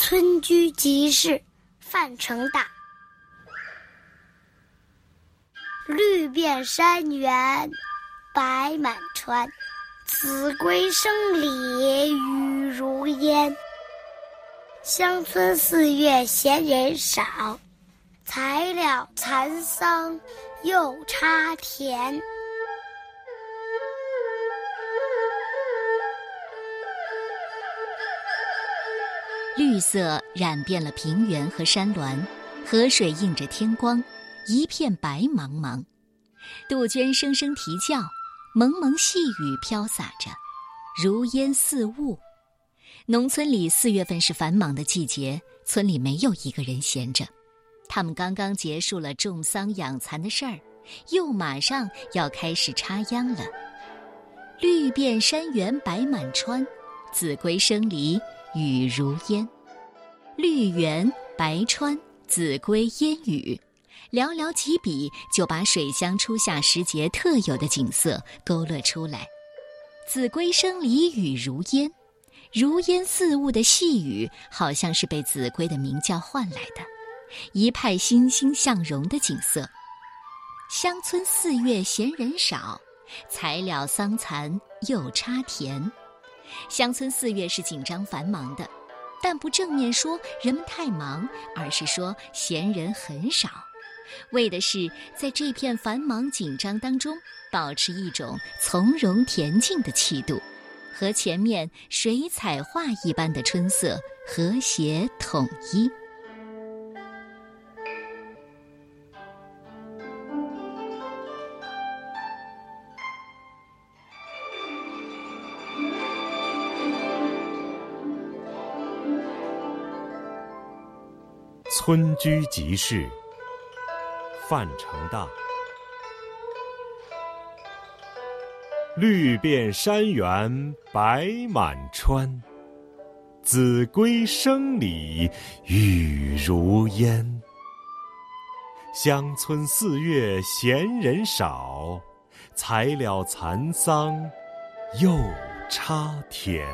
村居集市，范成大。绿遍山原，白满川，子规声里雨如烟。乡村四月闲人少，才了蚕桑又插田。绿色染遍了平原和山峦，河水映着天光，一片白茫茫。杜鹃声声啼叫，蒙蒙细雨飘洒着，如烟似雾。农村里四月份是繁忙的季节，村里没有一个人闲着。他们刚刚结束了种桑养蚕的事儿，又马上要开始插秧了。绿遍山原白满川，子规声里。雨如烟，绿园白川，子规烟雨，寥寥几笔就把水乡初夏时节特有的景色勾勒出来。子规声里雨如烟，如烟似雾的细雨，好像是被子规的鸣叫唤来的，一派欣欣向荣的景色。乡村四月闲人少，才了桑蚕又插田。乡村四月是紧张繁忙的，但不正面说人们太忙，而是说闲人很少，为的是在这片繁忙紧张当中保持一种从容恬静的气度，和前面水彩画一般的春色和谐统一。村居集市，范成大。绿遍山原白满川，子规声里雨如烟。乡村四月闲人少，才了蚕桑又插田。